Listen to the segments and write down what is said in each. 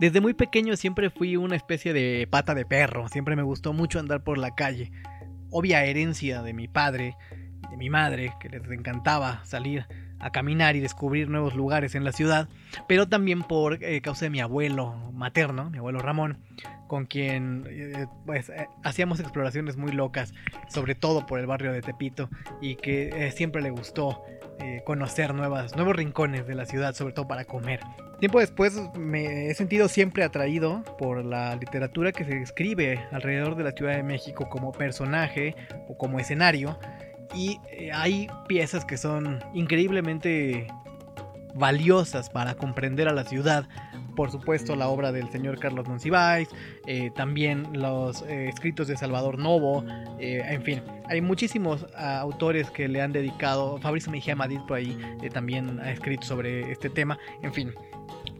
Desde muy pequeño siempre fui una especie de pata de perro, siempre me gustó mucho andar por la calle. Obvia herencia de mi padre, de mi madre, que les encantaba salir a caminar y descubrir nuevos lugares en la ciudad, pero también por eh, causa de mi abuelo materno, mi abuelo Ramón, con quien eh, pues, eh, hacíamos exploraciones muy locas, sobre todo por el barrio de Tepito, y que siempre le gustó conocer nuevas, nuevos rincones de la ciudad, sobre todo para comer. Tiempo después me he sentido siempre atraído por la literatura que se escribe alrededor de la Ciudad de México como personaje o como escenario y eh, hay piezas que son increíblemente valiosas para comprender a la ciudad. Por supuesto, la obra del señor Carlos Monsiváis, eh, también los eh, escritos de Salvador Novo, en fin, hay muchísimos ah, autores que le han dedicado. Fabrizio Mejía Madrid por ahí también ha escrito sobre este tema, en fin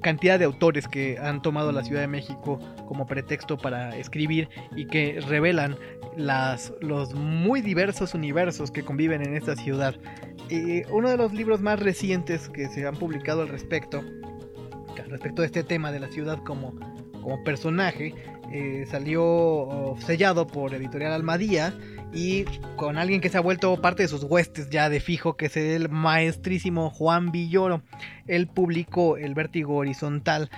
cantidad de autores que han tomado la Ciudad de México como pretexto para escribir y que revelan las, los muy diversos universos que conviven en esta ciudad. Y uno de los libros más recientes que se han publicado al respecto, respecto de este tema de la ciudad como, como personaje, eh, salió oh, sellado por Editorial Almadía y con alguien que se ha vuelto parte de sus huestes ya de fijo, que es el maestrísimo Juan Villoro. Él publicó El Vértigo Horizontal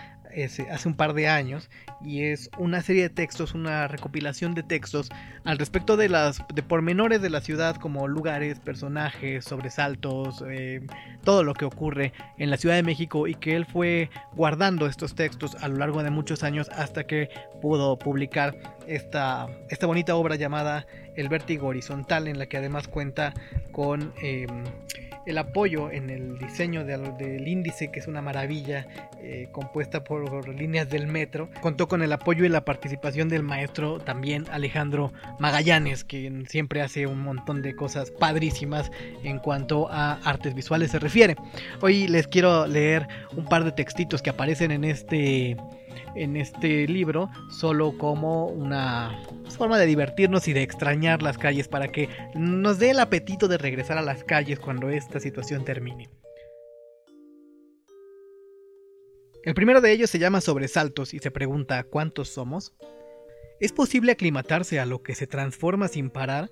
hace un par de años y es una serie de textos, una recopilación de textos al respecto de las de pormenores de la ciudad como lugares, personajes, sobresaltos, eh, todo lo que ocurre en la Ciudad de México y que él fue guardando estos textos a lo largo de muchos años hasta que pudo publicar esta, esta bonita obra llamada El Vértigo Horizontal en la que además cuenta con em, el apoyo en el diseño del índice, que es una maravilla, eh, compuesta por líneas del metro. Contó con el apoyo y la participación del maestro también Alejandro Magallanes, que siempre hace un montón de cosas padrísimas en cuanto a artes visuales se refiere. Hoy les quiero leer un par de textitos que aparecen en este en este libro solo como una forma de divertirnos y de extrañar las calles para que nos dé el apetito de regresar a las calles cuando esta situación termine. El primero de ellos se llama Sobresaltos y se pregunta ¿cuántos somos? ¿Es posible aclimatarse a lo que se transforma sin parar?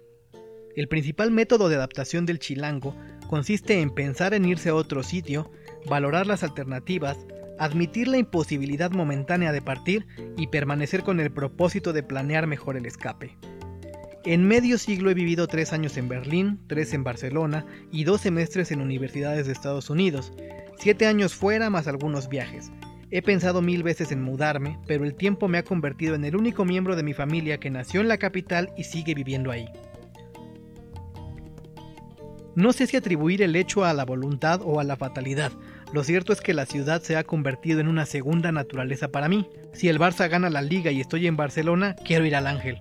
El principal método de adaptación del chilango consiste en pensar en irse a otro sitio, valorar las alternativas, admitir la imposibilidad momentánea de partir y permanecer con el propósito de planear mejor el escape. En medio siglo he vivido tres años en Berlín, tres en Barcelona y dos semestres en universidades de Estados Unidos, siete años fuera más algunos viajes. He pensado mil veces en mudarme, pero el tiempo me ha convertido en el único miembro de mi familia que nació en la capital y sigue viviendo ahí. No sé si atribuir el hecho a la voluntad o a la fatalidad, lo cierto es que la ciudad se ha convertido en una segunda naturaleza para mí. Si el Barça gana la liga y estoy en Barcelona, quiero ir al Ángel.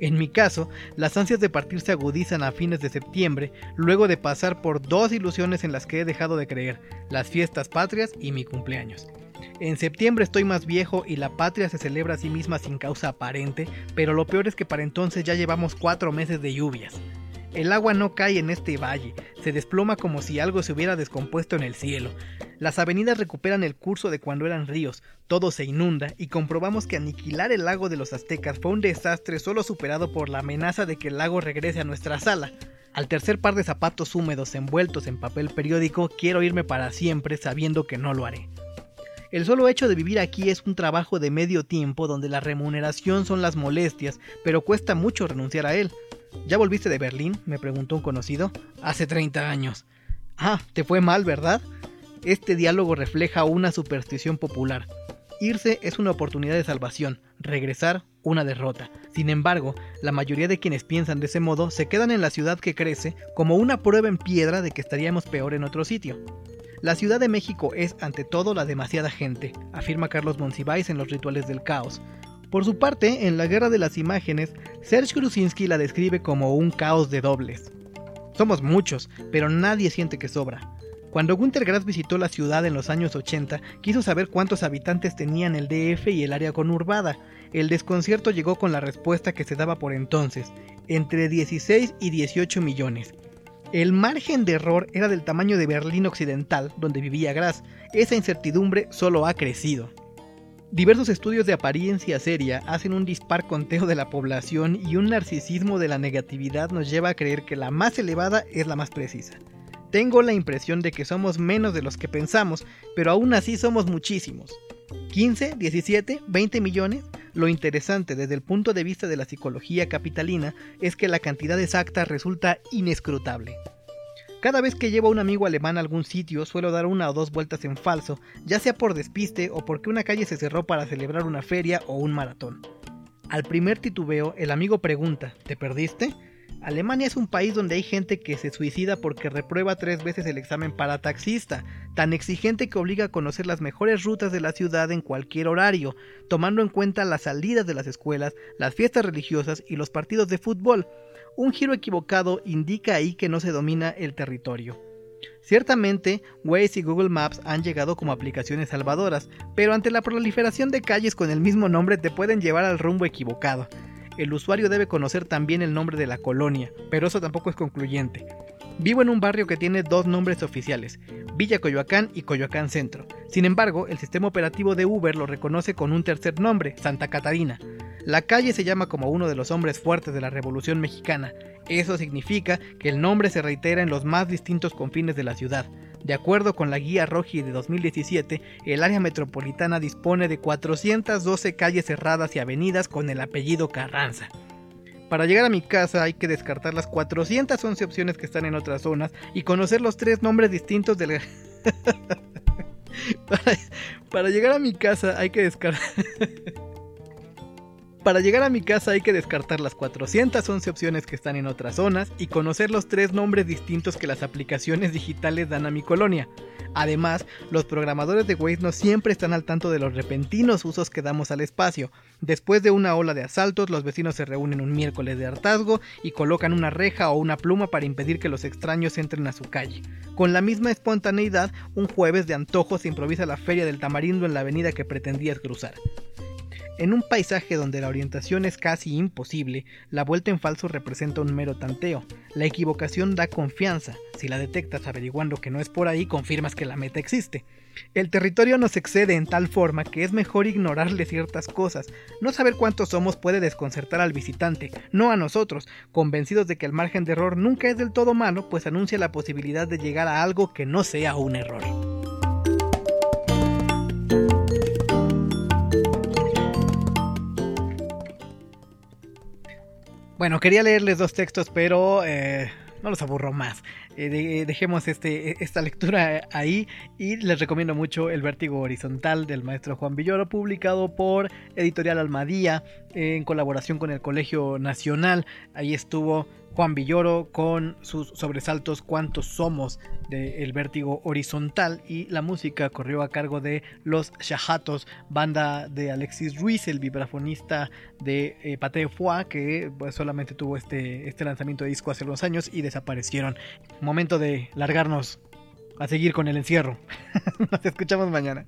En mi caso, las ansias de partir se agudizan a fines de septiembre, luego de pasar por dos ilusiones en las que he dejado de creer, las fiestas patrias y mi cumpleaños. En septiembre estoy más viejo y la patria se celebra a sí misma sin causa aparente, pero lo peor es que para entonces ya llevamos cuatro meses de lluvias. El agua no cae en este valle, se desploma como si algo se hubiera descompuesto en el cielo. Las avenidas recuperan el curso de cuando eran ríos, todo se inunda y comprobamos que aniquilar el lago de los aztecas fue un desastre solo superado por la amenaza de que el lago regrese a nuestra sala. Al tercer par de zapatos húmedos envueltos en papel periódico, quiero irme para siempre sabiendo que no lo haré. El solo hecho de vivir aquí es un trabajo de medio tiempo donde la remuneración son las molestias, pero cuesta mucho renunciar a él. ¿Ya volviste de Berlín? me preguntó un conocido. Hace 30 años. Ah, te fue mal, ¿verdad? Este diálogo refleja una superstición popular. Irse es una oportunidad de salvación, regresar una derrota. Sin embargo, la mayoría de quienes piensan de ese modo se quedan en la ciudad que crece como una prueba en piedra de que estaríamos peor en otro sitio. La Ciudad de México es ante todo la demasiada gente, afirma Carlos Monsiváis en Los Rituales del Caos, por su parte, en La Guerra de las Imágenes, Serge Grusinski la describe como un caos de dobles. Somos muchos, pero nadie siente que sobra. Cuando Günter Grass visitó la ciudad en los años 80, quiso saber cuántos habitantes tenían el DF y el área conurbada. El desconcierto llegó con la respuesta que se daba por entonces, entre 16 y 18 millones. El margen de error era del tamaño de Berlín Occidental, donde vivía Grass. Esa incertidumbre solo ha crecido. Diversos estudios de apariencia seria hacen un dispar conteo de la población y un narcisismo de la negatividad nos lleva a creer que la más elevada es la más precisa. Tengo la impresión de que somos menos de los que pensamos, pero aún así somos muchísimos. 15, 17, 20 millones. Lo interesante desde el punto de vista de la psicología capitalina es que la cantidad exacta resulta inescrutable. Cada vez que llevo a un amigo alemán a algún sitio suelo dar una o dos vueltas en falso, ya sea por despiste o porque una calle se cerró para celebrar una feria o un maratón. Al primer titubeo, el amigo pregunta, ¿te perdiste? Alemania es un país donde hay gente que se suicida porque reprueba tres veces el examen para taxista, tan exigente que obliga a conocer las mejores rutas de la ciudad en cualquier horario, tomando en cuenta las salidas de las escuelas, las fiestas religiosas y los partidos de fútbol, un giro equivocado indica ahí que no se domina el territorio. Ciertamente, Waze y Google Maps han llegado como aplicaciones salvadoras, pero ante la proliferación de calles con el mismo nombre te pueden llevar al rumbo equivocado. El usuario debe conocer también el nombre de la colonia, pero eso tampoco es concluyente. Vivo en un barrio que tiene dos nombres oficiales, Villa Coyoacán y Coyoacán Centro. Sin embargo, el sistema operativo de Uber lo reconoce con un tercer nombre, Santa Catarina. La calle se llama como uno de los hombres fuertes de la Revolución Mexicana. Eso significa que el nombre se reitera en los más distintos confines de la ciudad. De acuerdo con la guía Roji de 2017, el área metropolitana dispone de 412 calles cerradas y avenidas con el apellido Carranza. Para llegar a mi casa hay que descartar las 411 opciones que están en otras zonas y conocer los tres nombres distintos del... para, para llegar a mi casa hay que descartar... Para llegar a mi casa hay que descartar las 411 opciones que están en otras zonas y conocer los tres nombres distintos que las aplicaciones digitales dan a mi colonia. Además, los programadores de Waze no siempre están al tanto de los repentinos usos que damos al espacio. Después de una ola de asaltos, los vecinos se reúnen un miércoles de hartazgo y colocan una reja o una pluma para impedir que los extraños entren a su calle. Con la misma espontaneidad, un jueves de antojo se improvisa la feria del tamarindo en la avenida que pretendías cruzar. En un paisaje donde la orientación es casi imposible, la vuelta en falso representa un mero tanteo. La equivocación da confianza. Si la detectas averiguando que no es por ahí, confirmas que la meta existe. El territorio nos excede en tal forma que es mejor ignorarle ciertas cosas. No saber cuántos somos puede desconcertar al visitante, no a nosotros, convencidos de que el margen de error nunca es del todo malo, pues anuncia la posibilidad de llegar a algo que no sea un error. Bueno, quería leerles dos textos, pero eh, no los aburro más. Eh, dejemos este, esta lectura ahí y les recomiendo mucho El Vértigo Horizontal del maestro Juan Villoro, publicado por Editorial Almadía en colaboración con el Colegio Nacional. Ahí estuvo Juan Villoro con sus sobresaltos Cuántos somos de El Vértigo Horizontal y la música corrió a cargo de Los Shahatos, banda de Alexis Ruiz, el vibrafonista de eh, Pate Foix, que pues, solamente tuvo este, este lanzamiento de disco hace unos años y desaparecieron. Momento de largarnos a seguir con el encierro. Nos escuchamos mañana.